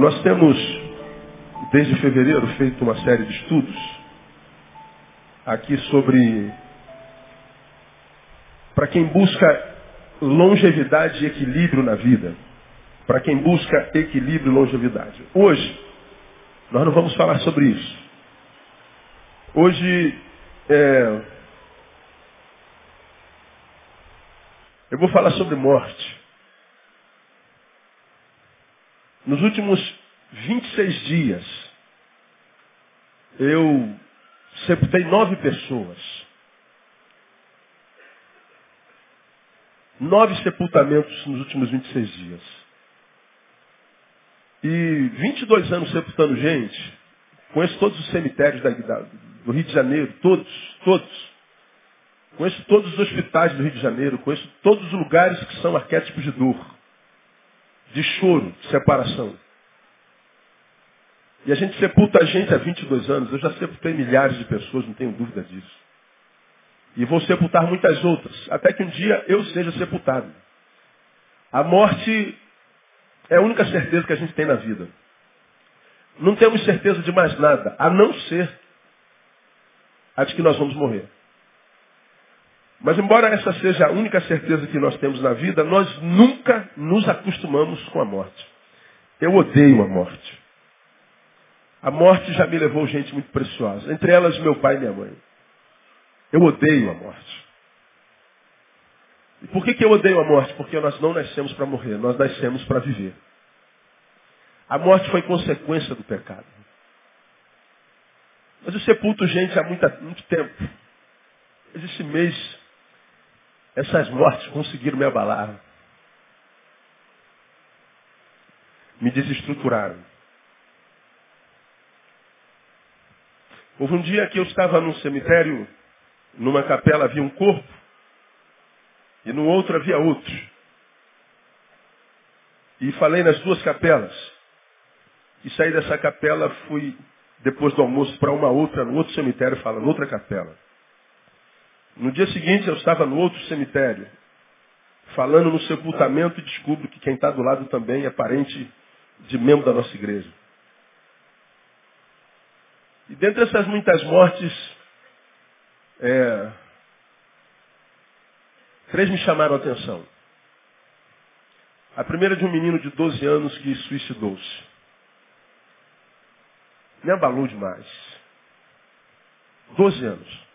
Nós temos, desde fevereiro, feito uma série de estudos aqui sobre para quem busca longevidade e equilíbrio na vida. Para quem busca equilíbrio e longevidade. Hoje, nós não vamos falar sobre isso. Hoje, é, eu vou falar sobre morte. Nos últimos 26 dias, eu sepultei nove pessoas. Nove sepultamentos nos últimos 26 dias. E 22 anos sepultando gente, conheço todos os cemitérios da, da, do Rio de Janeiro, todos, todos. Conheço todos os hospitais do Rio de Janeiro, conheço todos os lugares que são arquétipos de dor, de choro, de separação. E a gente sepulta a gente há 22 anos. Eu já sepultei milhares de pessoas, não tenho dúvida disso. E vou sepultar muitas outras, até que um dia eu seja sepultado. A morte é a única certeza que a gente tem na vida. Não temos certeza de mais nada, a não ser a de que nós vamos morrer. Mas embora essa seja a única certeza que nós temos na vida, nós nunca nos acostumamos com a morte. Eu odeio a morte. A morte já me levou gente muito preciosa, entre elas meu pai e minha mãe. Eu odeio a morte. E por que, que eu odeio a morte? Porque nós não nascemos para morrer, nós nascemos para viver. A morte foi consequência do pecado. Mas eu sepulto gente há muito, muito tempo. Mas esse mês, essas mortes conseguiram me abalar. Me desestruturaram. Houve um dia que eu estava num cemitério, numa capela havia um corpo, e no outro havia outro. E falei nas duas capelas. E saí dessa capela, fui depois do almoço para uma outra, no outro cemitério, fala, noutra capela. No dia seguinte eu estava no outro cemitério, falando no sepultamento e descubro que quem está do lado também é parente de membro da nossa igreja. E dentre essas muitas mortes, é, três me chamaram a atenção. A primeira de um menino de 12 anos que suicidou-se me abalou demais. Doze anos.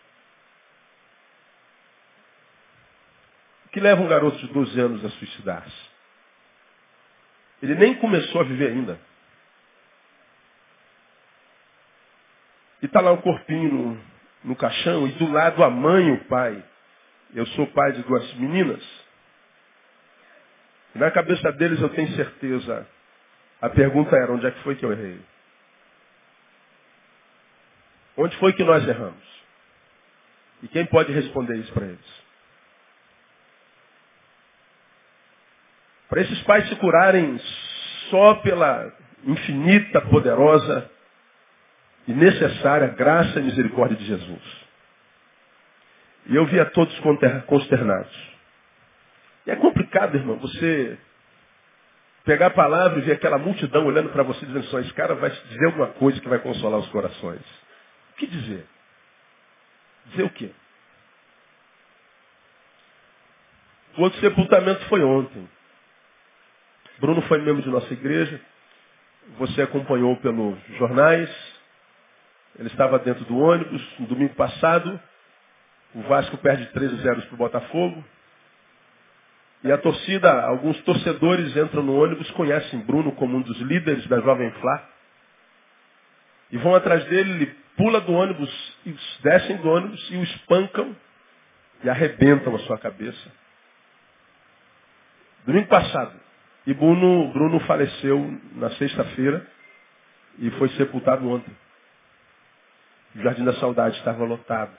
Que leva um garoto de 12 anos a suicidar-se? Ele nem começou a viver ainda. E está lá o corpinho no, no caixão, e do lado a mãe e o pai. Eu sou pai de duas meninas. E na cabeça deles eu tenho certeza. A pergunta era, onde é que foi que eu errei? Onde foi que nós erramos? E quem pode responder isso para eles? Para esses pais se curarem só pela infinita, poderosa e necessária graça e misericórdia de Jesus. E eu via todos consternados. E é complicado, irmão, você pegar a palavra e ver aquela multidão olhando para você dizendo só, esse cara vai dizer alguma coisa que vai consolar os corações. O que dizer? Dizer o quê? O outro sepultamento foi ontem. Bruno foi membro de nossa igreja. Você acompanhou pelos jornais. Ele estava dentro do ônibus no domingo passado. O Vasco perde 13 zeros para o Botafogo. E a torcida, alguns torcedores entram no ônibus, conhecem Bruno como um dos líderes da Jovem Flá. E vão atrás dele, ele pula do ônibus, e descem do ônibus e o espancam e arrebentam a sua cabeça. Domingo passado. E Bruno, Bruno faleceu na sexta-feira e foi sepultado ontem. O Jardim da Saudade estava lotado.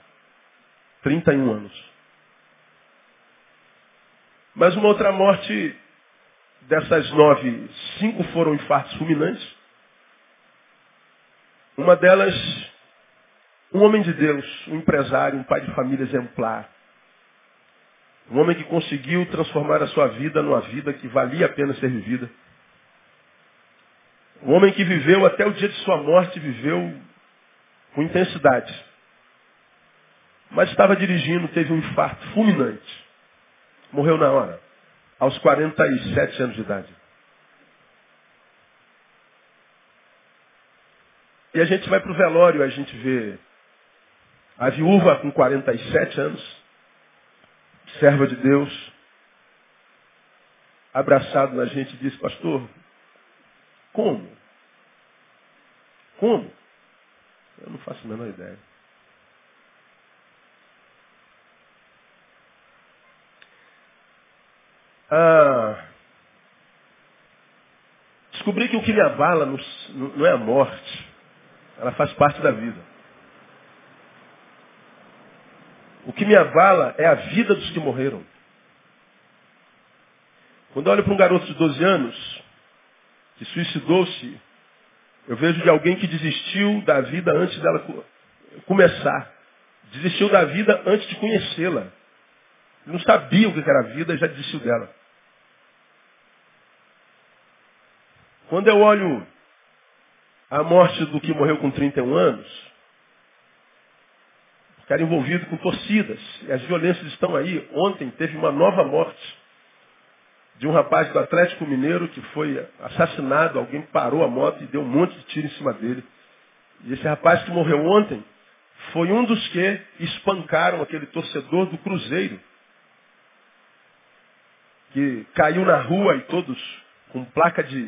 31 anos. Mas uma outra morte dessas nove, cinco foram infartos fulminantes. Uma delas um homem de Deus, um empresário, um pai de família exemplar. Um homem que conseguiu transformar a sua vida numa vida que valia a pena ser vivida. Um homem que viveu até o dia de sua morte, viveu com intensidade. Mas estava dirigindo, teve um infarto fulminante. Morreu na hora, aos 47 anos de idade. E a gente vai para o velório, a gente vê a viúva com 47 anos, serva de Deus, abraçado na gente, diz, pastor, como? Como? Eu não faço a menor ideia. Ah, descobri que o que me abala não é a morte, ela faz parte da vida. O que me abala é a vida dos que morreram. Quando eu olho para um garoto de 12 anos, que suicidou-se, eu vejo de alguém que desistiu da vida antes dela começar. Desistiu da vida antes de conhecê-la. Não sabia o que era a vida e já desistiu dela. Quando eu olho a morte do que morreu com 31 anos, era envolvido com torcidas, e as violências estão aí. Ontem teve uma nova morte de um rapaz do Atlético Mineiro que foi assassinado, alguém parou a moto e deu um monte de tiro em cima dele. E esse rapaz que morreu ontem foi um dos que espancaram aquele torcedor do Cruzeiro, que caiu na rua e todos com placa de,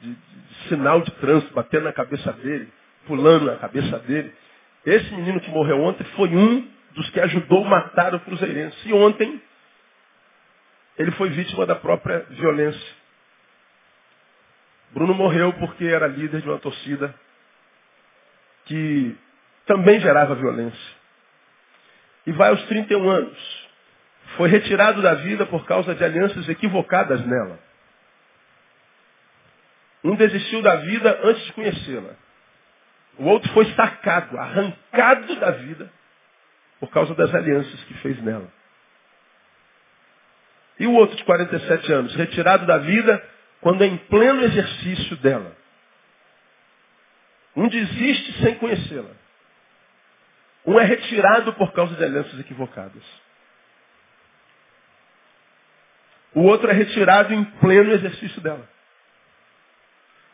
de, de sinal de trânsito batendo na cabeça dele, pulando na cabeça dele. Esse menino que morreu ontem foi um dos que ajudou a matar o Cruzeirense. E ontem ele foi vítima da própria violência. Bruno morreu porque era líder de uma torcida que também gerava violência. E vai aos 31 anos. Foi retirado da vida por causa de alianças equivocadas nela. Um desistiu da vida antes de conhecê-la. O outro foi sacado, arrancado da vida por causa das alianças que fez nela. E o outro de 47 anos, retirado da vida quando é em pleno exercício dela. Um desiste sem conhecê-la. Um é retirado por causa de alianças equivocadas. O outro é retirado em pleno exercício dela.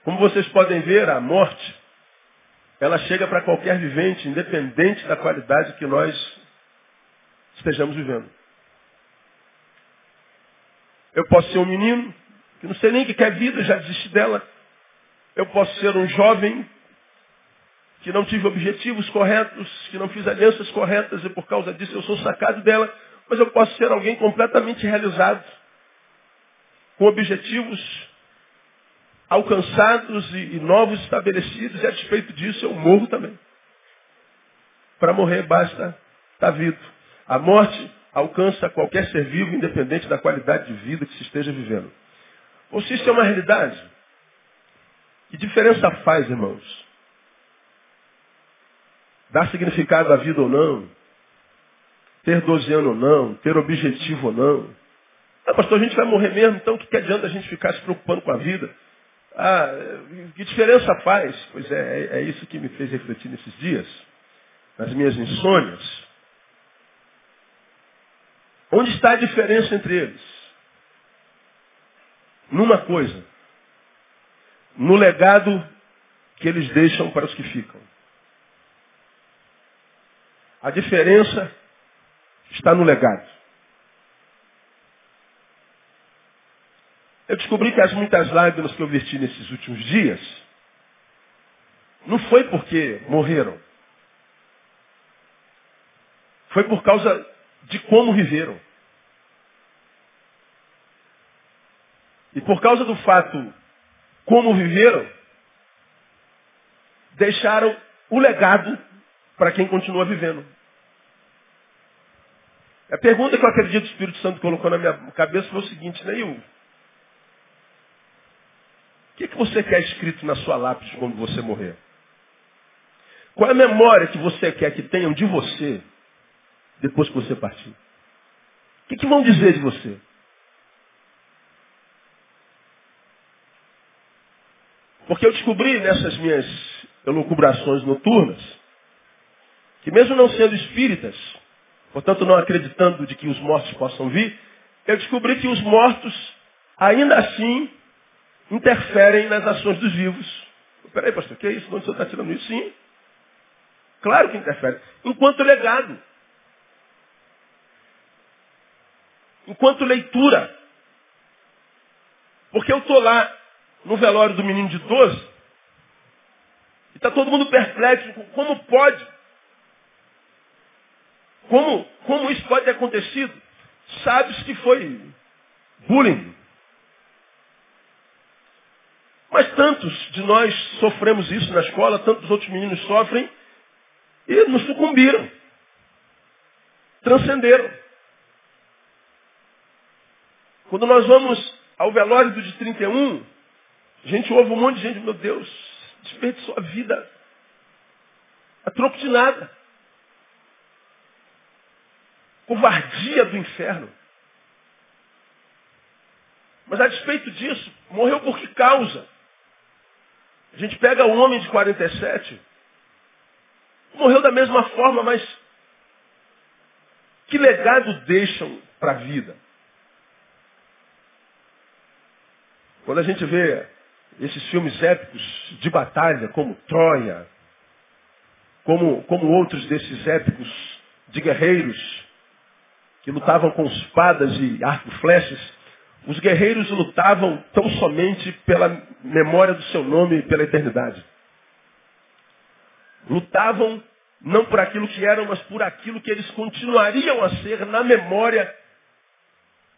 Como vocês podem ver, a morte, ela chega para qualquer vivente, independente da qualidade que nós estejamos vivendo. Eu posso ser um menino que não sei nem o que quer vida, já desisti dela. Eu posso ser um jovem que não tive objetivos corretos, que não fiz alianças corretas e por causa disso eu sou sacado dela. Mas eu posso ser alguém completamente realizado, com objetivos alcançados e, e novos estabelecidos, e a despeito disso eu morro também. Para morrer basta estar vivo. A morte alcança qualquer ser vivo, independente da qualidade de vida que se esteja vivendo. Ou se isso é uma realidade, que diferença faz, irmãos? Dar significado à vida ou não? Ter 12 anos ou não? Ter objetivo ou não? Ah, pastor, a gente vai morrer mesmo, então o que adianta a gente ficar se preocupando com a vida? Ah, que diferença faz? Pois é, é, é isso que me fez refletir nesses dias, nas minhas insônias. Onde está a diferença entre eles? Numa coisa. No legado que eles deixam para os que ficam. A diferença está no legado. Eu descobri que as muitas lágrimas que eu verti nesses últimos dias não foi porque morreram. Foi por causa de como viveram. E por causa do fato como viveram, deixaram o legado para quem continua vivendo. A pergunta que eu acredito que o Espírito Santo colocou na minha cabeça foi o seguinte, Neil, o que, que você quer escrito na sua lápide quando você morrer? Qual é a memória que você quer que tenham de você depois que você partir? O que, que vão dizer de você? Porque eu descobri nessas minhas elucubrações noturnas que mesmo não sendo espíritas, portanto não acreditando de que os mortos possam vir, eu descobri que os mortos ainda assim interferem nas ações dos vivos. Peraí, pastor, que é isso? Onde o senhor está tirando isso? Sim. Claro que interfere. Enquanto legado. Enquanto leitura. Porque eu estou lá no velório do menino de 12 e está todo mundo perplexo. Como pode? Como, como isso pode ter acontecido? Sabe-se que foi bullying. Mas tantos de nós sofremos isso na escola, tantos outros meninos sofrem e nos sucumbiram. Transcenderam. Quando nós vamos ao velório do de 31, a gente ouve um monte de gente, meu Deus, desperdiçou a vida a troco de nada. Covardia do inferno. Mas a despeito disso, morreu por que causa? A gente pega o homem de 47, morreu da mesma forma, mas que legado deixam para a vida? Quando a gente vê esses filmes épicos de batalha, como Troia, como, como outros desses épicos de guerreiros que lutavam com espadas e arco e flechas, os guerreiros lutavam tão somente pela memória do seu nome e pela eternidade. Lutavam não por aquilo que eram, mas por aquilo que eles continuariam a ser na memória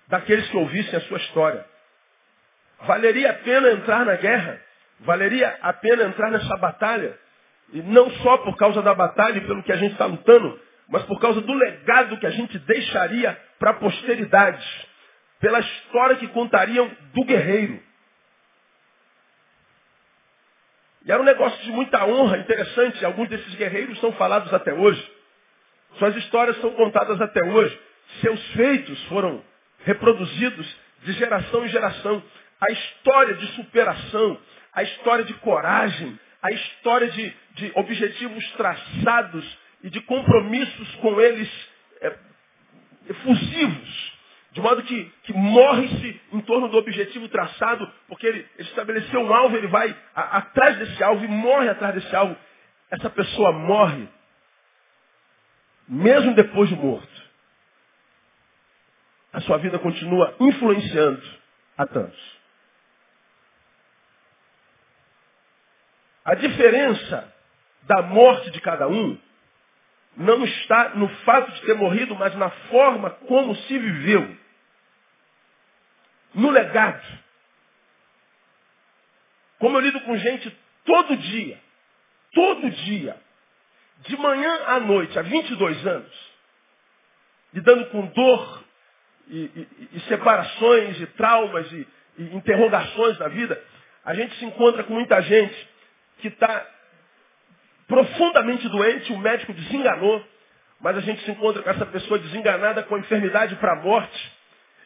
daqueles que ouvissem a sua história. Valeria a pena entrar na guerra, valeria a pena entrar nessa batalha, e não só por causa da batalha e pelo que a gente está lutando, mas por causa do legado que a gente deixaria para a posteridade pela história que contariam do guerreiro. E era um negócio de muita honra, interessante. Alguns desses guerreiros são falados até hoje. Suas histórias são contadas até hoje. Seus feitos foram reproduzidos de geração em geração. A história de superação, a história de coragem, a história de, de objetivos traçados e de compromissos com eles é, efusivos de modo que, que morre-se em torno do objetivo traçado, porque ele, ele estabeleceu um alvo, ele vai a, atrás desse alvo e morre atrás desse alvo. Essa pessoa morre, mesmo depois de morto. A sua vida continua influenciando a tantos. A diferença da morte de cada um não está no fato de ter morrido, mas na forma como se viveu no legado. Como eu lido com gente todo dia, todo dia, de manhã à noite, há 22 anos, lidando com dor e, e, e separações e traumas e, e interrogações na vida, a gente se encontra com muita gente que está profundamente doente, o médico desenganou, mas a gente se encontra com essa pessoa desenganada com a enfermidade para a morte,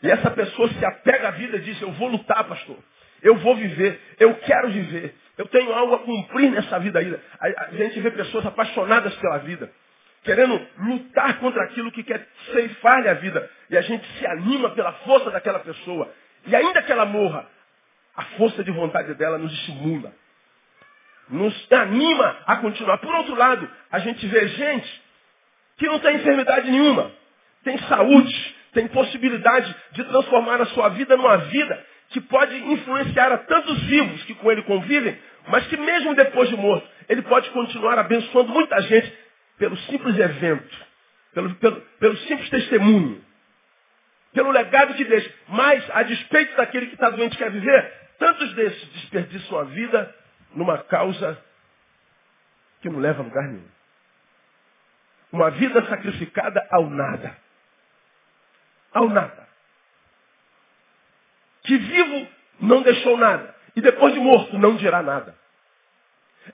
e essa pessoa se apega à vida e diz, eu vou lutar, pastor. Eu vou viver. Eu quero viver. Eu tenho algo a cumprir nessa vida ainda. A gente vê pessoas apaixonadas pela vida. Querendo lutar contra aquilo que quer ceifar-lhe a vida. E a gente se anima pela força daquela pessoa. E ainda que ela morra, a força de vontade dela nos estimula. Nos anima a continuar. Por outro lado, a gente vê gente que não tem enfermidade nenhuma. Tem saúde, tem possibilidade de transformar a sua vida numa vida que pode influenciar a tantos vivos que com ele convivem, mas que mesmo depois de morto, ele pode continuar abençoando muita gente pelo simples evento, pelo, pelo, pelo simples testemunho, pelo legado que deixa. Mas, a despeito daquele que está doente e quer viver, tantos desses desperdiçam a vida numa causa que não leva a lugar nenhum. Uma vida sacrificada ao nada ao nada. Que vivo não deixou nada. E depois de morto não dirá nada.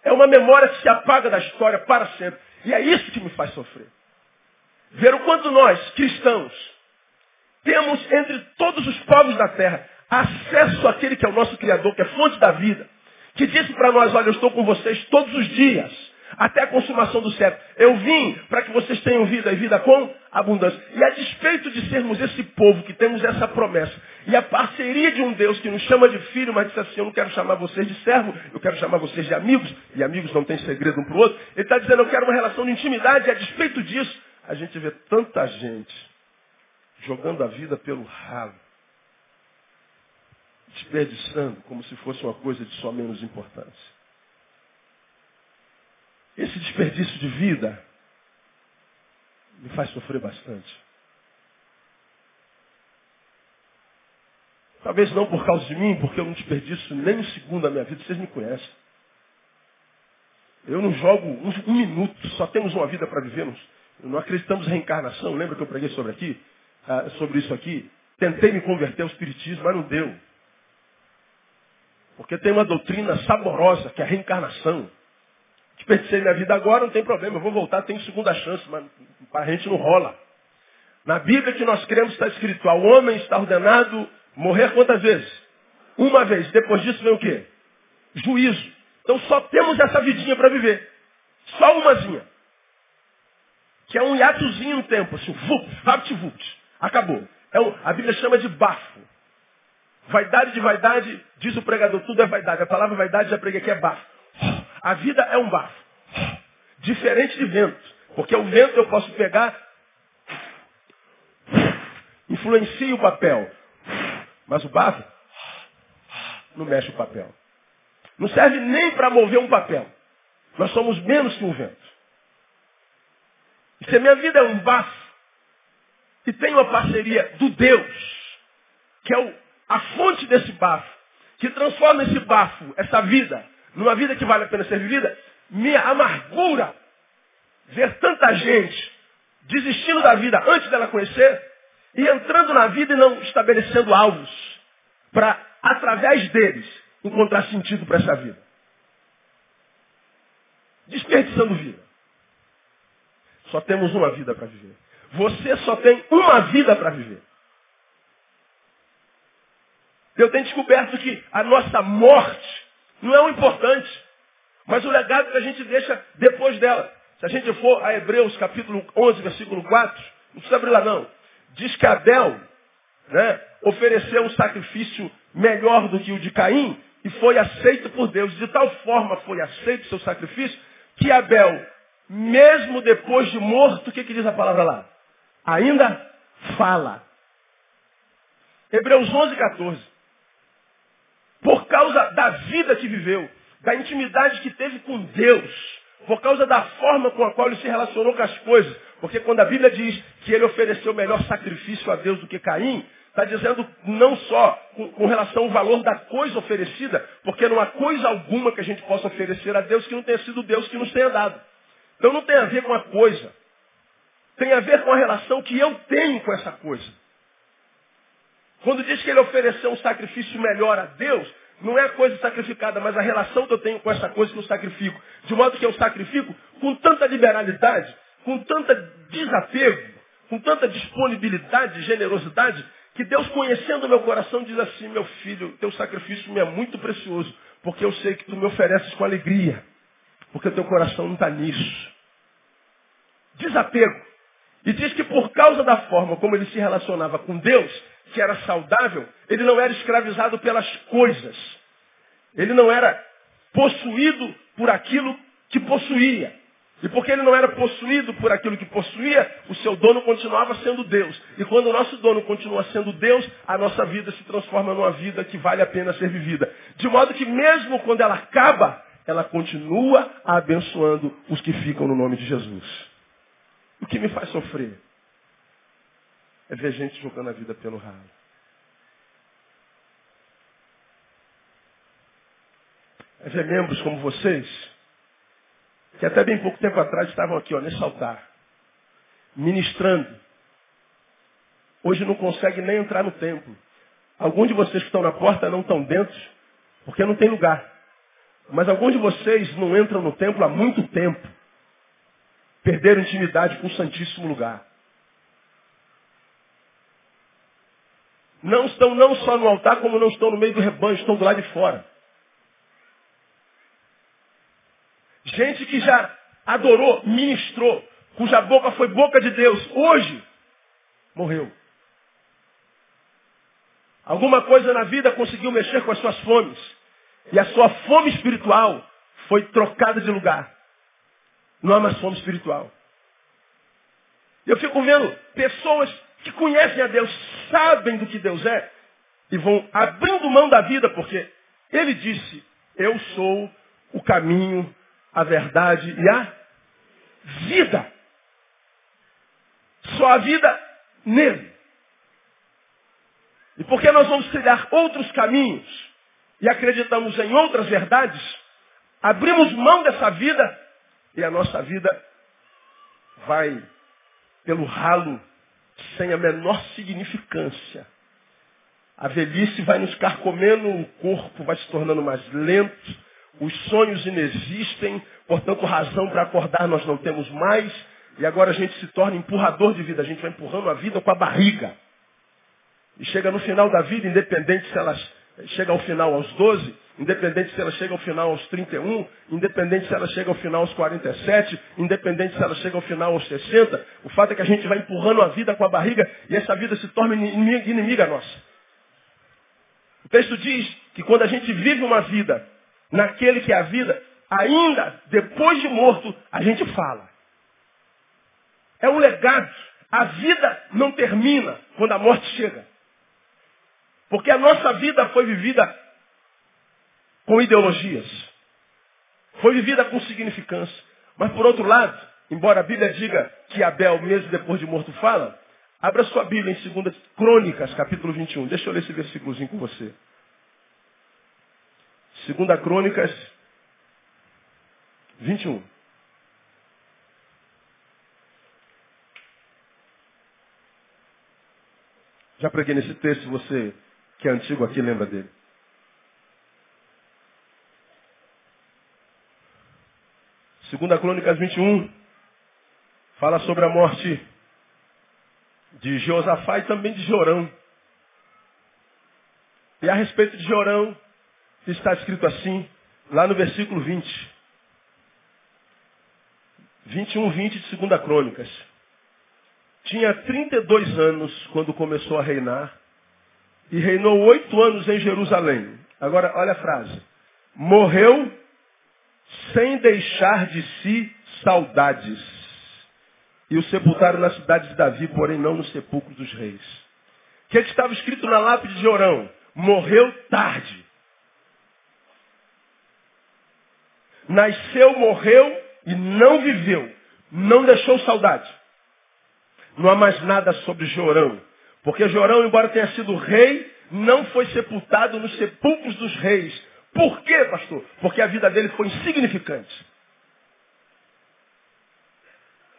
É uma memória que se apaga da história para sempre. E é isso que me faz sofrer. Ver o quanto nós, cristãos, temos entre todos os povos da terra acesso àquele que é o nosso Criador, que é fonte da vida, que disse para nós, olha, eu estou com vocês todos os dias, até a consumação do século. Eu vim para que vocês tenham vida e vida com abundância. E a despeito de sermos esse povo que temos essa promessa, e a parceria de um Deus que nos chama de filho, mas diz assim, eu não quero chamar vocês de servo, eu quero chamar vocês de amigos, e amigos não têm segredo um para o outro. Ele está dizendo, eu quero uma relação de intimidade, e a despeito disso, a gente vê tanta gente jogando a vida pelo ralo, desperdiçando como se fosse uma coisa de só menos importância. Esse desperdício de vida me faz sofrer bastante. Talvez não por causa de mim, porque eu não desperdiço nem um segundo da minha vida, vocês me conhecem. Eu não jogo um, um minuto, só temos uma vida para viver. Não acreditamos em reencarnação. Lembra que eu preguei sobre aqui? Ah, sobre isso aqui? Tentei me converter ao Espiritismo, mas não deu. Porque tem uma doutrina saborosa, que é a reencarnação. Desperdicei minha vida agora, não tem problema, eu vou voltar, tenho segunda chance, mas para a gente não rola. Na Bíblia que nós cremos está escrito, ao homem está ordenado morrer quantas vezes? Uma vez. Depois disso vem o quê? Juízo. Então só temos essa vidinha para viver. Só umazinha. Que é um hiatozinho no tempo, assim, vup, vapt, vupt. Acabou. É um, a Bíblia chama de bafo. Vaidade de vaidade, diz o pregador, tudo é vaidade. A palavra vaidade já preguei aqui é bafo. A vida é um bafo. Diferente de vento. Porque o vento eu posso pegar, influencia o papel. Mas o bafo não mexe o papel. Não serve nem para mover um papel. Nós somos menos que um vento. E se a minha vida é um bafo, e tem uma parceria do Deus, que é o, a fonte desse bafo, que transforma esse bafo, essa vida, numa vida que vale a pena ser vivida, me amargura ver tanta gente desistindo da vida antes dela conhecer e entrando na vida e não estabelecendo alvos para, através deles, encontrar sentido para essa vida. Desperdiçando vida. Só temos uma vida para viver. Você só tem uma vida para viver. Eu tenho descoberto que a nossa morte não é o importante, mas o legado que a gente deixa depois dela. Se a gente for a Hebreus capítulo 11, versículo 4, não precisa abrir lá não. Diz que Abel né, ofereceu um sacrifício melhor do que o de Caim e foi aceito por Deus. De tal forma foi aceito o seu sacrifício que Abel, mesmo depois de morto, o que, que diz a palavra lá? Ainda fala. Hebreus 11, 14 por causa da vida que viveu, da intimidade que teve com Deus, por causa da forma com a qual ele se relacionou com as coisas. Porque quando a Bíblia diz que ele ofereceu melhor sacrifício a Deus do que Caim, está dizendo não só com, com, relação ao valor da coisa oferecida, porque não há coisa alguma que a gente possa oferecer a Deus que não tenha sido Deus que nos tenha dado. Então não tem a ver com a coisa. Tem a ver com a relação que eu tenho com essa coisa. Quando diz que ele ofereceu um sacrifício melhor a Deus, não é coisa sacrificada, mas a relação que eu tenho com essa coisa que eu sacrifico. De modo que eu sacrifico com tanta liberalidade, com tanta desapego, com tanta disponibilidade, generosidade, que Deus, conhecendo o meu coração, diz assim, meu filho, teu sacrifício me é muito precioso, porque eu sei que tu me ofereces com alegria, porque teu coração não está nisso. Desapego. E diz que por causa da forma como ele se relacionava com Deus, que era saudável, ele não era escravizado pelas coisas. Ele não era possuído por aquilo que possuía. E porque ele não era possuído por aquilo que possuía, o seu dono continuava sendo Deus. E quando o nosso dono continua sendo Deus, a nossa vida se transforma numa vida que vale a pena ser vivida. De modo que mesmo quando ela acaba, ela continua abençoando os que ficam no nome de Jesus. O que me faz sofrer é ver gente jogando a vida pelo ralo. É ver membros como vocês, que até bem pouco tempo atrás estavam aqui, ó, nesse altar, ministrando. Hoje não consegue nem entrar no templo. Alguns de vocês que estão na porta não estão dentro, porque não tem lugar. Mas alguns de vocês não entram no templo há muito tempo. Perderam intimidade com o Santíssimo Lugar. Não estão não só no altar, como não estão no meio do rebanho, estão do lado de fora. Gente que já adorou, ministrou, cuja boca foi boca de Deus, hoje morreu. Alguma coisa na vida conseguiu mexer com as suas fomes. E a sua fome espiritual foi trocada de lugar. Não há mais fome espiritual. Eu fico vendo pessoas que conhecem a Deus, sabem do que Deus é, e vão abrindo mão da vida, porque ele disse, eu sou o caminho, a verdade e a vida. Só a vida nele. E porque nós vamos trilhar outros caminhos e acreditamos em outras verdades, abrimos mão dessa vida e a nossa vida vai pelo ralo sem a menor significância. A velhice vai nos carcomendo, o corpo vai se tornando mais lento, os sonhos inexistem, portanto, razão para acordar nós não temos mais, e agora a gente se torna empurrador de vida, a gente vai empurrando a vida com a barriga. E chega no final da vida, independente se ela chega ao final aos 12, independente se ela chega ao final aos 31, independente se ela chega ao final aos 47, independente se ela chega ao final aos 60, o fato é que a gente vai empurrando a vida com a barriga e essa vida se torna inimiga, inimiga nossa. O texto diz que quando a gente vive uma vida naquele que é a vida, ainda depois de morto, a gente fala. É um legado. A vida não termina quando a morte chega. Porque a nossa vida foi vivida com ideologias. Foi vivida com significância. Mas por outro lado, embora a Bíblia diga que Abel, mesmo depois de morto, fala, abra sua Bíblia em 2 Crônicas, capítulo 21. Deixa eu ler esse versículozinho com você. 2 Crônicas 21. Já preguei nesse texto, você que é antigo aqui lembra dele. Segunda Crônicas 21 fala sobre a morte de Josafá e também de Jorão. E a respeito de Jorão, está escrito assim, lá no versículo 20. 21, 20 de Segunda Crônicas. Tinha 32 anos quando começou a reinar e reinou oito anos em Jerusalém. Agora, olha a frase. Morreu sem deixar de si saudades. E o sepultaram na cidade de Davi, porém não no sepulcro dos reis. O que, é que estava escrito na lápide de Orão? Morreu tarde. Nasceu, morreu e não viveu. Não deixou saudade. Não há mais nada sobre Jorão. Porque Jorão, embora tenha sido rei, não foi sepultado nos sepulcros dos reis. Por quê, pastor? Porque a vida dele foi insignificante.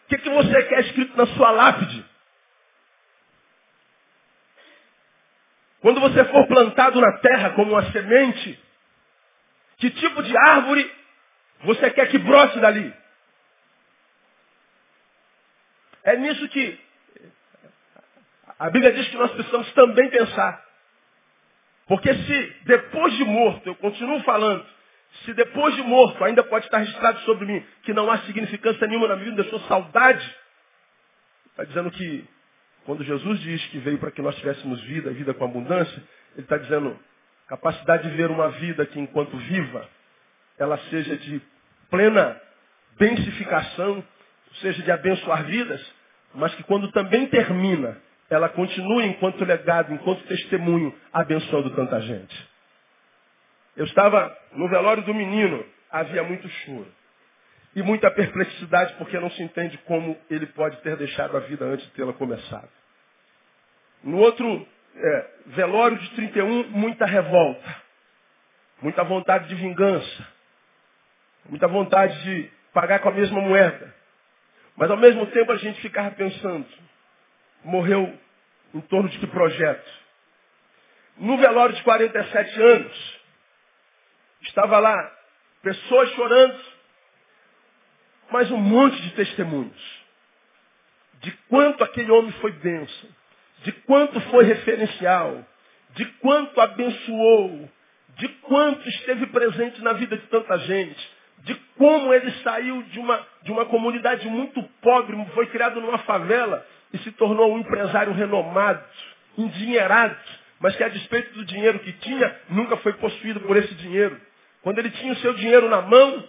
O que, que você quer escrito na sua lápide? Quando você for plantado na terra como uma semente, que tipo de árvore você quer que brote dali? É nisso que a Bíblia diz que nós precisamos também pensar. Porque se depois de morto, eu continuo falando, se depois de morto ainda pode estar registrado sobre mim que não há significância nenhuma na minha vida, eu sou saudade, está dizendo que quando Jesus diz que veio para que nós tivéssemos vida, vida com abundância, ele está dizendo capacidade de ver uma vida que enquanto viva, ela seja de plena densificação, seja de abençoar vidas, mas que quando também termina, ela continue enquanto legado, enquanto testemunho, abençoando tanta gente. Eu estava no velório do menino, havia muito choro. E muita perplexidade, porque não se entende como ele pode ter deixado a vida antes de tê-la começado. No outro é, velório de 31, muita revolta. Muita vontade de vingança. Muita vontade de pagar com a mesma moeda. Mas ao mesmo tempo a gente ficava pensando, morreu em torno de que projeto? No velório de 47 anos, estava lá pessoas chorando, mas um monte de testemunhos. De quanto aquele homem foi bênção, de quanto foi referencial, de quanto abençoou, de quanto esteve presente na vida de tanta gente, de como ele saiu de uma, de uma comunidade muito pobre, foi criado numa favela e se tornou um empresário renomado, endinheirado, mas que a despeito do dinheiro que tinha, nunca foi possuído por esse dinheiro. Quando ele tinha o seu dinheiro na mão,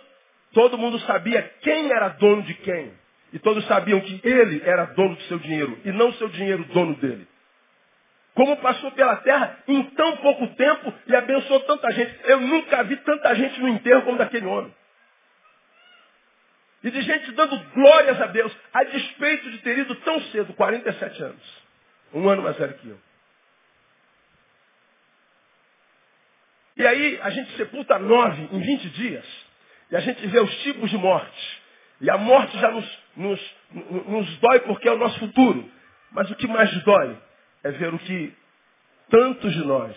todo mundo sabia quem era dono de quem. E todos sabiam que ele era dono do seu dinheiro e não o seu dinheiro dono dele. Como passou pela terra em tão pouco tempo e abençoou tanta gente. Eu nunca vi tanta gente no enterro como daquele homem. E de gente dando glórias a Deus, a despeito de ter ido tão cedo, 47 anos. Um ano mais velho que eu. E aí a gente sepulta nove em 20 dias. E a gente vê os tipos de morte. E a morte já nos, nos, nos dói porque é o nosso futuro. Mas o que mais dói é ver o que tantos de nós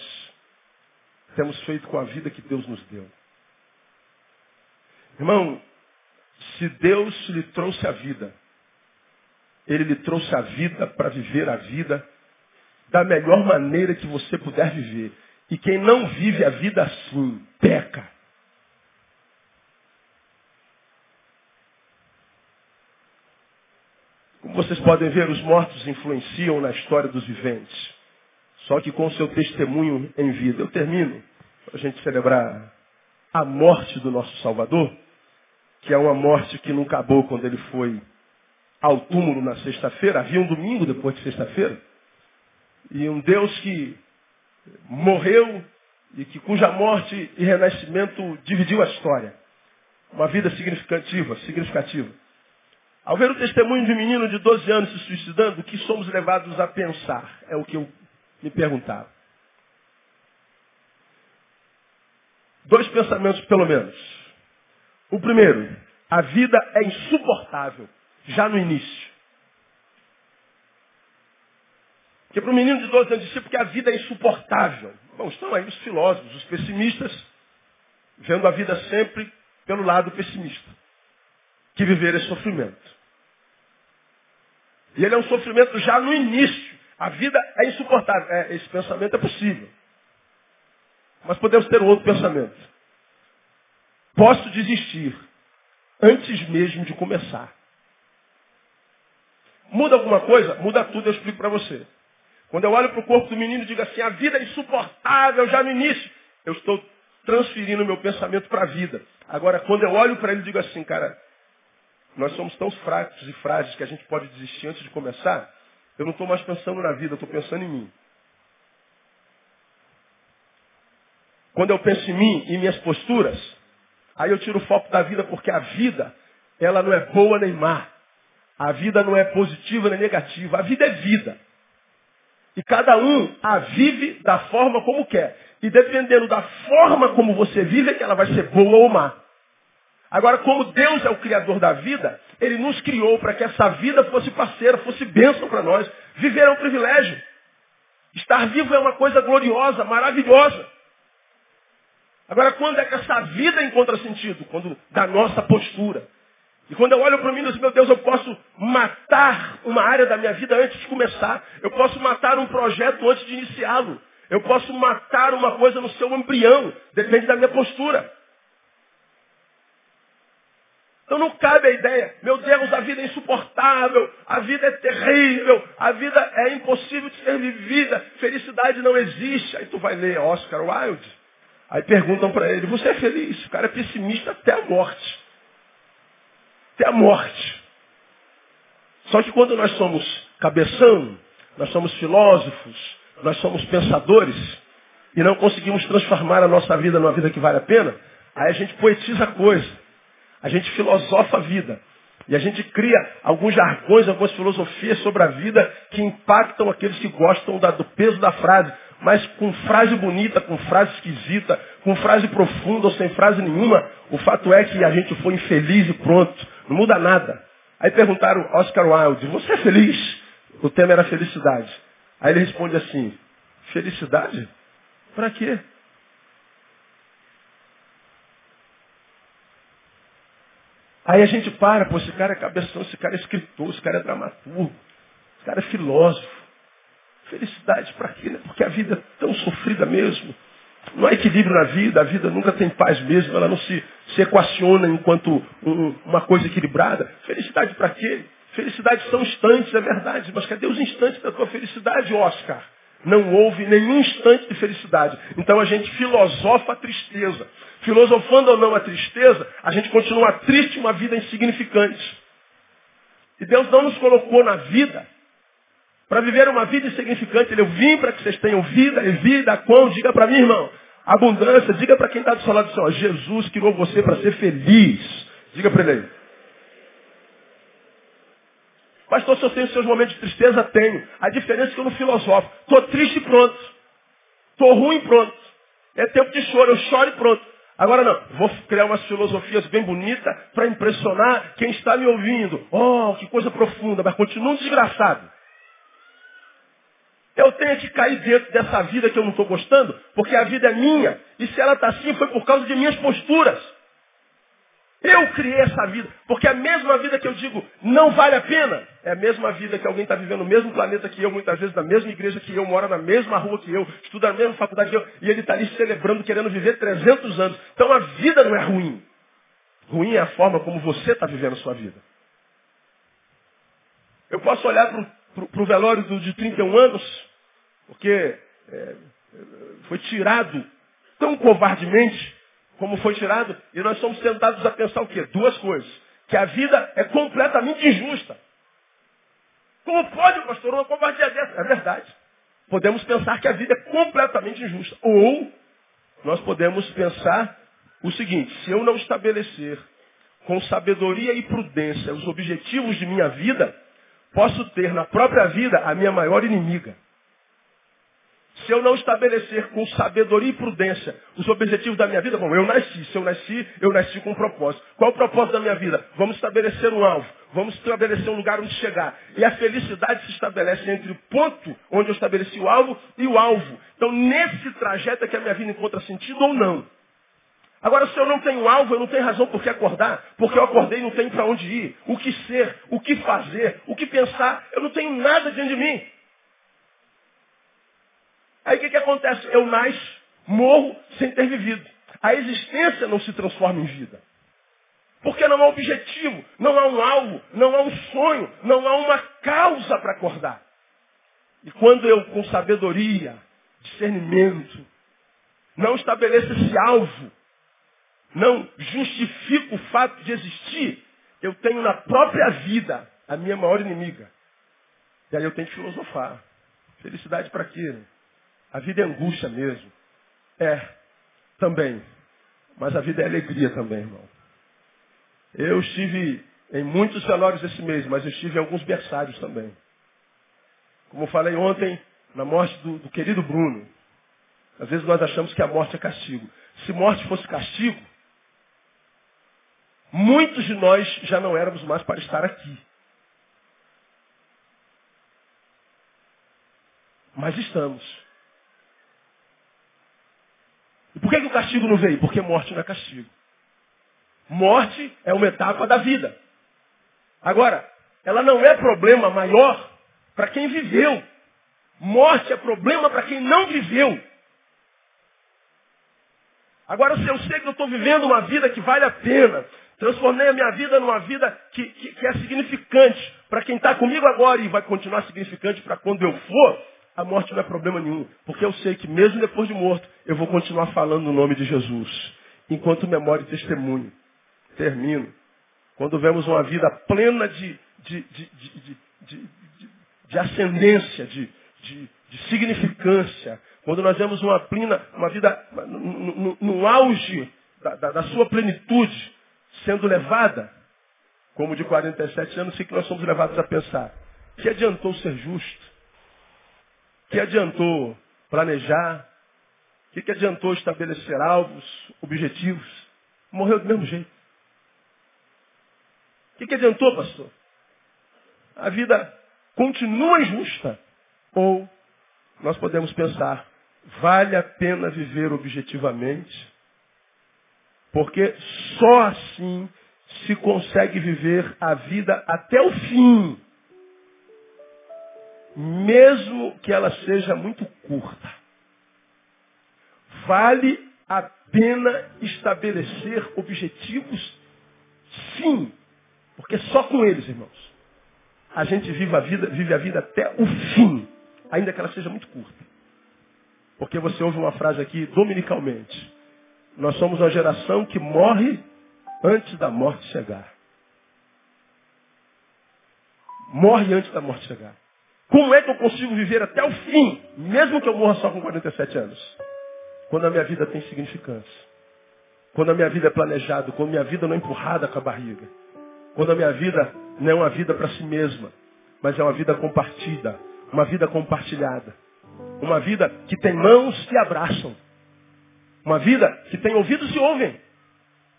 temos feito com a vida que Deus nos deu. Irmão, se Deus lhe trouxe a vida, Ele lhe trouxe a vida para viver a vida da melhor maneira que você puder viver. E quem não vive a vida assim, peca. Como vocês podem ver, os mortos influenciam na história dos viventes. Só que com o seu testemunho em vida. Eu termino para a gente celebrar a morte do nosso Salvador, que é uma morte que não acabou quando ele foi ao túmulo na sexta-feira. Havia um domingo depois de sexta-feira. E um Deus que morreu e que cuja morte e renascimento dividiu a história. Uma vida significativa, significativa. Ao ver o testemunho de um menino de 12 anos se suicidando, o que somos levados a pensar? É o que eu me perguntava. Dois pensamentos, pelo menos. O primeiro, a vida é insuportável, já no início. Porque para o menino de 12 anos discípulo que a vida é insuportável. Bom, estão aí os filósofos, os pessimistas, vendo a vida sempre pelo lado pessimista. Que viver é sofrimento. E ele é um sofrimento já no início. A vida é insuportável. É, esse pensamento é possível. Mas podemos ter um outro pensamento. Posso desistir antes mesmo de começar. Muda alguma coisa? Muda tudo, eu explico para você. Quando eu olho para o corpo do menino e digo assim, a vida é insuportável já no início, eu estou transferindo o meu pensamento para a vida. Agora, quando eu olho para ele e digo assim, cara, nós somos tão fracos e frágeis que a gente pode desistir antes de começar, eu não estou mais pensando na vida, eu estou pensando em mim. Quando eu penso em mim e minhas posturas, aí eu tiro o foco da vida, porque a vida, ela não é boa nem má. A vida não é positiva nem negativa. A vida é vida. E cada um a vive da forma como quer. E dependendo da forma como você vive, é que ela vai ser boa ou má. Agora, como Deus é o Criador da vida, Ele nos criou para que essa vida fosse parceira, fosse bênção para nós. Viver é um privilégio. Estar vivo é uma coisa gloriosa, maravilhosa. Agora, quando é que essa vida encontra sentido? Quando da nossa postura. E quando eu olho para mim e digo, meu Deus, eu posso matar uma área da minha vida antes de começar. Eu posso matar um projeto antes de iniciá-lo. Eu posso matar uma coisa no seu embrião. Depende da minha postura. Então não cabe a ideia, meu Deus, a vida é insuportável, a vida é terrível, a vida é impossível de ser vivida, felicidade não existe. Aí tu vai ler Oscar Wilde, aí perguntam para ele, você é feliz? O cara é pessimista até a morte até a morte. Só que quando nós somos cabeção, nós somos filósofos, nós somos pensadores, e não conseguimos transformar a nossa vida numa vida que vale a pena, aí a gente poetiza a coisa. A gente filosofa a vida. E a gente cria alguns jargões, algumas filosofias sobre a vida que impactam aqueles que gostam da, do peso da frase. Mas com frase bonita, com frase esquisita, com frase profunda ou sem frase nenhuma, o fato é que a gente foi infeliz e pronto. Não muda nada. Aí perguntaram Oscar Wilde, você é feliz? O tema era felicidade. Aí ele responde assim, felicidade? Para quê? Aí a gente para, pô, esse cara é cabeção, esse cara é escritor, esse cara é dramaturgo, esse cara é filósofo. Felicidade para quê? Né? Porque a vida é tão sofrida mesmo. Não há equilíbrio na vida, a vida nunca tem paz mesmo, ela não se, se equaciona enquanto um, uma coisa equilibrada. Felicidade para quê? Felicidade são instantes, é verdade, mas cadê os instantes da tua felicidade, Oscar? Não houve nenhum instante de felicidade. Então a gente filosofa a tristeza. Filosofando ou não a tristeza, a gente continua triste uma vida insignificante. E Deus não nos colocou na vida para viver uma vida insignificante. Ele, eu vim para que vocês tenham vida e vida quão? Diga para mim, irmão. Abundância. Diga para quem está do seu lado assim, ó, Jesus criou você para ser feliz. Diga para ele aí. Pastor, se eu tenho seus momentos de tristeza, tenho. A diferença é que eu não filosofo. Estou triste e pronto. Estou ruim pronto. É tempo de choro, eu choro e pronto. Agora não, vou criar umas filosofias bem bonitas para impressionar quem está me ouvindo. Oh, que coisa profunda, mas continua um desgraçado. Eu tenho que cair dentro dessa vida que eu não estou gostando, porque a vida é minha. E se ela está assim, foi por causa de minhas posturas. Eu criei essa vida. Porque a mesma vida que eu digo não vale a pena, é a mesma vida que alguém está vivendo no mesmo planeta que eu, muitas vezes na mesma igreja que eu, mora na mesma rua que eu, estuda na mesma faculdade que eu, e ele está ali celebrando, querendo viver 300 anos. Então a vida não é ruim. Ruim é a forma como você está vivendo a sua vida. Eu posso olhar para o velório de 31 anos, porque é, foi tirado tão covardemente como foi tirado, e nós somos tentados a pensar o quê? Duas coisas. Que a vida é completamente injusta. Como pode, pastor, uma covardia dessa? É verdade. Podemos pensar que a vida é completamente injusta. Ou nós podemos pensar o seguinte, se eu não estabelecer com sabedoria e prudência os objetivos de minha vida, posso ter na própria vida a minha maior inimiga. Se eu não estabelecer com sabedoria e prudência os objetivos da minha vida, bom, eu nasci. Se eu nasci, eu nasci com um propósito. Qual é o propósito da minha vida? Vamos estabelecer um alvo. Vamos estabelecer um lugar onde chegar. E a felicidade se estabelece entre o ponto onde eu estabeleci o alvo e o alvo. Então, nesse trajeto é que a minha vida encontra sentido ou não. Agora, se eu não tenho alvo, eu não tenho razão por que acordar, porque eu acordei e não tenho para onde ir, o que ser, o que fazer, o que pensar, eu não tenho nada diante de mim. Aí o que, que acontece? Eu nasço, morro sem ter vivido. A existência não se transforma em vida. Porque não há objetivo, não há um alvo, não há um sonho, não há uma causa para acordar. E quando eu, com sabedoria, discernimento, não estabeleço esse alvo, não justifico o fato de existir, eu tenho na própria vida a minha maior inimiga. E aí eu tenho que filosofar. Felicidade para quê? A vida é angústia mesmo. É, também. Mas a vida é alegria também, irmão. Eu estive em muitos velórios esse mês, mas eu estive em alguns berçários também. Como falei ontem, na morte do, do querido Bruno. Às vezes nós achamos que a morte é castigo. Se morte fosse castigo, muitos de nós já não éramos mais para estar aqui. Mas estamos. E por que, que o castigo não veio? Porque morte não é castigo. Morte é uma etapa da vida. Agora, ela não é problema maior para quem viveu. Morte é problema para quem não viveu. Agora, se eu sei que eu estou vivendo uma vida que vale a pena, transformei a minha vida numa vida que, que, que é significante para quem está comigo agora e vai continuar significante para quando eu for, a morte não é problema nenhum, porque eu sei que mesmo depois de morto, eu vou continuar falando no nome de Jesus, enquanto memória e testemunho. Termino. Quando vemos uma vida plena de, de, de, de ascendência, de, significância, quando nós vemos uma plena, uma vida no, no, no auge da, da, da sua plenitude sendo levada, como de 47 anos, sei que nós somos levados a pensar. Que adiantou ser justo? Que adiantou planejar? O que, que adiantou estabelecer alvos, objetivos? Morreu do mesmo jeito. O que, que adiantou, pastor? A vida continua injusta. Ou nós podemos pensar, vale a pena viver objetivamente, porque só assim se consegue viver a vida até o fim mesmo que ela seja muito curta. vale a pena estabelecer objetivos? Sim, porque só com eles, irmãos, a gente vive a vida, vive a vida até o fim, ainda que ela seja muito curta. Porque você ouve uma frase aqui dominicalmente. Nós somos uma geração que morre antes da morte chegar. Morre antes da morte chegar. Como é que eu consigo viver até o fim, mesmo que eu morra só com 47 anos? Quando a minha vida tem significância. Quando a minha vida é planejada, quando a minha vida não é empurrada com a barriga. Quando a minha vida não é uma vida para si mesma, mas é uma vida compartida, uma vida compartilhada. Uma vida que tem mãos que abraçam. Uma vida que tem ouvidos e ouvem.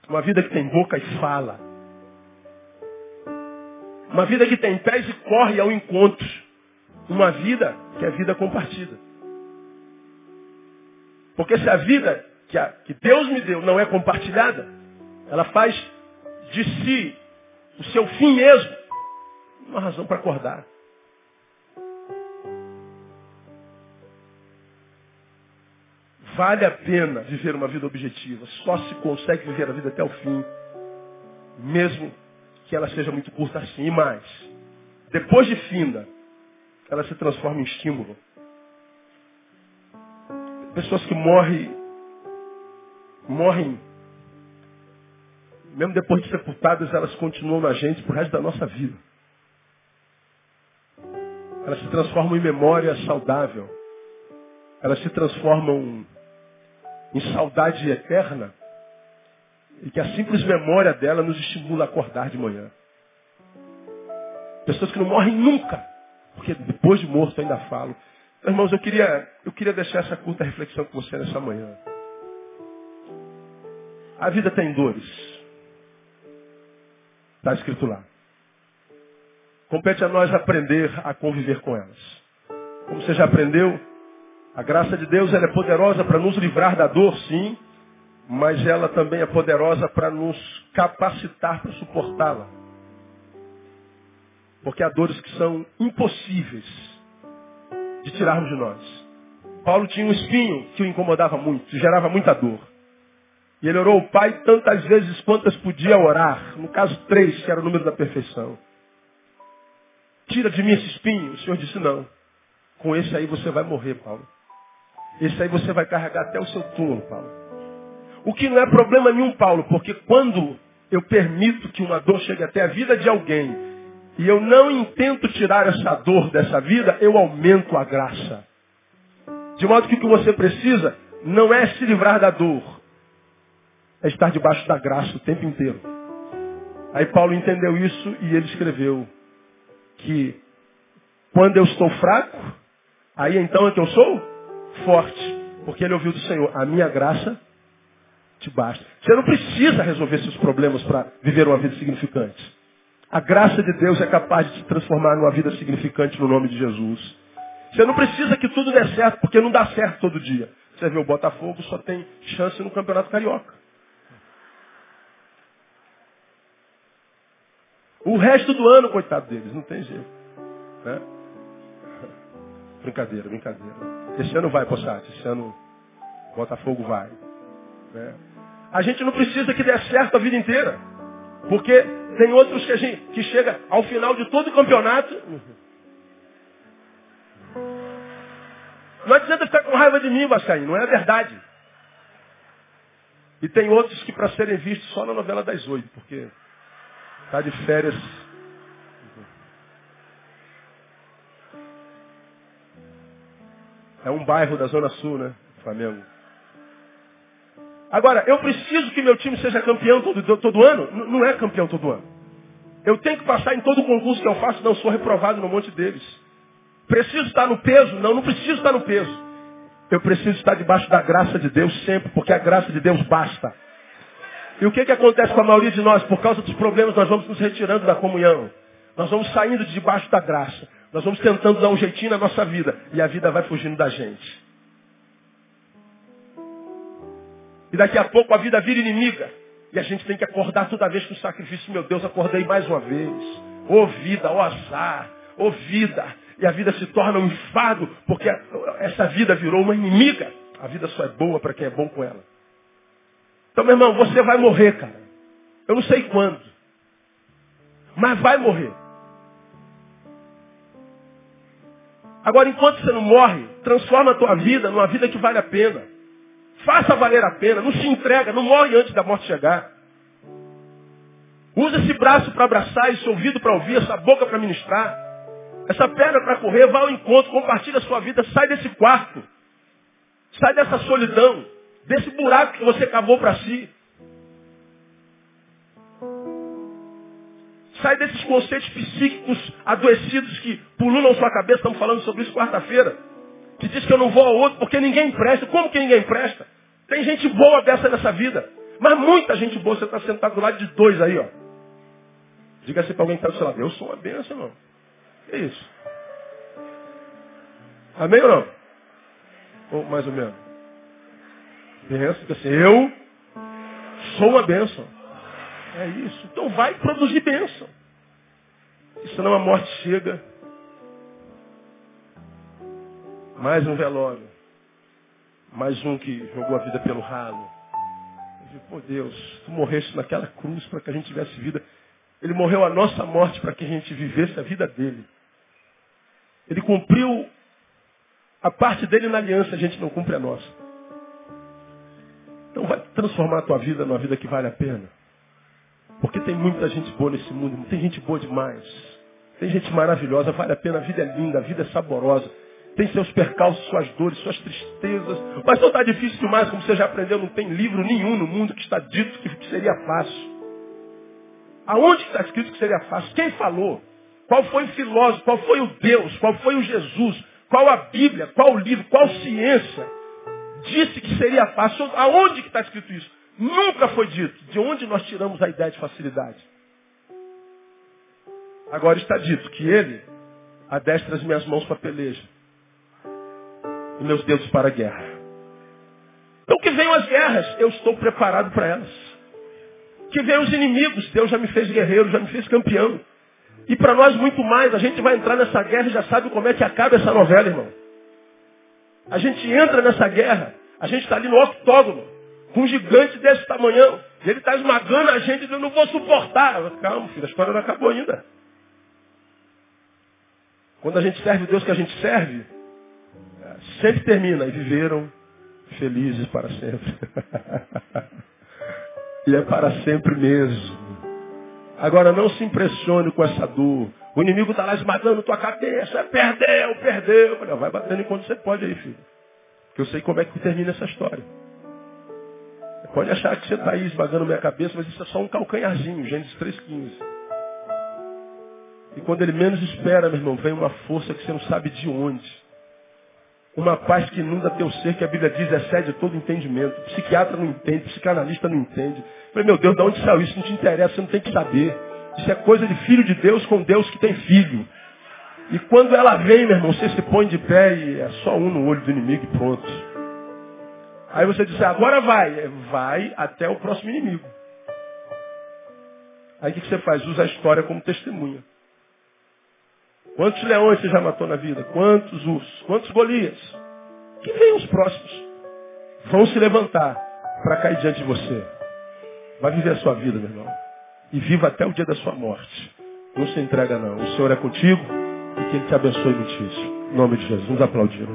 Uma vida que tem boca e fala. Uma vida que tem pés e corre ao encontro. Uma vida que é vida compartida. Porque se a vida que, a, que Deus me deu não é compartilhada, ela faz de si o seu fim mesmo uma razão para acordar. Vale a pena viver uma vida objetiva. Só se consegue viver a vida até o fim, mesmo que ela seja muito curta assim. E mais, depois de finda, ela se transforma em estímulo. Pessoas que morrem, morrem, mesmo depois de sepultadas, elas continuam na gente pro resto da nossa vida. Elas se transformam em memória saudável. Elas se transformam em saudade eterna. E que a simples memória dela nos estimula a acordar de manhã. Pessoas que não morrem nunca. Porque depois de morto ainda falo. Irmãos, eu queria, eu queria deixar essa curta reflexão com você nessa manhã. A vida tem dores. Está escrito lá. Compete a nós aprender a conviver com elas. Como você já aprendeu, a graça de Deus ela é poderosa para nos livrar da dor, sim, mas ela também é poderosa para nos capacitar para suportá-la. Porque há dores que são impossíveis de tirarmos de nós. Paulo tinha um espinho que o incomodava muito, gerava muita dor. E ele orou ao Pai tantas vezes quantas podia orar. No caso, três, que era o número da perfeição. Tira de mim esse espinho. O Senhor disse, não. Com esse aí você vai morrer, Paulo. Esse aí você vai carregar até o seu túmulo, Paulo. O que não é problema nenhum, Paulo, porque quando eu permito que uma dor chegue até a vida de alguém e eu não intento tirar essa dor dessa vida, eu aumento a graça. De modo que o que você precisa não é se livrar da dor, é estar debaixo da graça o tempo inteiro. Aí Paulo entendeu isso e ele escreveu: que quando eu estou fraco, aí então é que eu sou forte. Porque ele ouviu do Senhor, a minha graça te basta. Você não precisa resolver seus problemas para viver uma vida significante. A graça de Deus é capaz de te transformar numa vida significante no nome de Jesus. Você não precisa que tudo dê certo, porque não dá certo todo dia. Você vê o Botafogo só tem chance no Campeonato Carioca. O resto do ano, coitado deles, não tem jeito. Né? Brincadeira, brincadeira. Esse ano vai, Possati. Esse ano Botafogo vai. Né? A gente não precisa que dê certo a vida inteira. Porque tem outros que a gente que chega ao final de todo o campeonato. Não adianta ficar com raiva de mim, Vascaíno, não é verdade. E tem outros que para serem vistos só na novela das oito, porque Está de férias. É um bairro da Zona Sul, né? Flamengo. Agora, eu preciso que meu time seja campeão todo, todo ano? N não é campeão todo ano. Eu tenho que passar em todo concurso que eu faço, não sou reprovado no monte deles. Preciso estar no peso? Não, não preciso estar no peso. Eu preciso estar debaixo da graça de Deus sempre, porque a graça de Deus basta. E o que, que acontece com a maioria de nós? Por causa dos problemas, nós vamos nos retirando da comunhão. Nós vamos saindo de debaixo da graça. Nós vamos tentando dar um jeitinho na nossa vida. E a vida vai fugindo da gente. E daqui a pouco a vida vira inimiga. E a gente tem que acordar toda vez com o sacrifício. Meu Deus, acordei mais uma vez. Ô oh, vida, ô oh, azar, ô oh, vida. E a vida se torna um enfado, porque essa vida virou uma inimiga. A vida só é boa para quem é bom com ela. Então, meu irmão, você vai morrer, cara. Eu não sei quando. Mas vai morrer. Agora, enquanto você não morre, transforma a tua vida numa vida que vale a pena. Faça valer a pena. Não se entrega. Não morre antes da morte chegar. Usa esse braço para abraçar, esse ouvido para ouvir, essa boca para ministrar. Essa perna para correr, vá ao encontro, compartilha a sua vida, sai desse quarto. Sai dessa solidão, desse buraco que você cavou para si. Sai desses conceitos psíquicos adoecidos que pululam sua cabeça, estamos falando sobre isso quarta-feira. Que diz que eu não vou ao outro porque ninguém presta. Como que ninguém presta? Tem gente boa dessa nessa vida. Mas muita gente boa, você está sentado do lado de dois aí, ó. Diga assim para alguém que está do seu lado, eu sou uma bênção, irmão. Que isso? Amém ou não? Ou mais ou menos? Pensa que assim, eu sou uma bênção. É isso. Então vai produzir bênção. E senão a morte chega. Mais um velório. Mais um que jogou a vida pelo ralo. Pô Deus, tu morreste naquela cruz para que a gente tivesse vida. Ele morreu a nossa morte para que a gente vivesse a vida dele. Ele cumpriu a parte dele na aliança, a gente não cumpre a nossa. Então vai transformar a tua vida numa vida que vale a pena. Porque tem muita gente boa nesse mundo, tem gente boa demais. Tem gente maravilhosa, vale a pena, a vida é linda, a vida é saborosa. Tem seus percalços, suas dores, suas tristezas. Mas não está difícil demais, como você já aprendeu, não tem livro nenhum no mundo que está dito que seria fácil. Aonde está escrito que seria fácil? Quem falou? Qual foi o filósofo? Qual foi o Deus? Qual foi o Jesus? Qual a Bíblia? Qual o livro? Qual ciência? Disse que seria fácil. Aonde está escrito isso? Nunca foi dito. De onde nós tiramos a ideia de facilidade? Agora está dito que ele adestra as minhas mãos para peleja meus dedos para a guerra. Então que venham as guerras, eu estou preparado para elas. Que venham os inimigos. Deus já me fez guerreiro, já me fez campeão. E para nós muito mais, a gente vai entrar nessa guerra e já sabe como é que acaba essa novela, irmão. A gente entra nessa guerra, a gente está ali no octógono, com um gigante desse tamanhão, e ele está esmagando a gente, eu não vou suportar. Calma, filho, a história não acabou ainda. Quando a gente serve o Deus que a gente serve, sempre termina, e viveram felizes para sempre. E é para sempre mesmo. Agora não se impressione com essa dor. O inimigo está lá esmagando tua cabeça. Perdeu, perdeu. Falei, vai batendo enquanto você pode aí, filho. Que eu sei como é que termina essa história. Pode achar que você está aí esmagando minha cabeça, mas isso é só um calcanharzinho, Gênesis 3,15. E quando ele menos espera, meu irmão, vem uma força que você não sabe de onde. Uma paz que inunda teu ser, que a Bíblia diz, excede todo entendimento. Psiquiatra não entende, psicanalista não entende. Eu falei, meu Deus, de onde saiu isso? Não te interessa, você não tem que saber. Isso é coisa de filho de Deus com Deus que tem filho. E quando ela vem, meu irmão, você se põe de pé e é só um no olho do inimigo e pronto. Aí você diz, agora vai. É, vai até o próximo inimigo. Aí o que você faz? Usa a história como testemunha. Quantos leões você já matou na vida? Quantos ursos? Quantos Golias? Que venham os próximos. Vão se levantar para cair diante de você. Vai viver a sua vida, meu irmão. E viva até o dia da sua morte. Não se entrega não. O Senhor é contigo e que Ele te abençoe muitíssimo. Em nome de Jesus. Vamos aplaudir.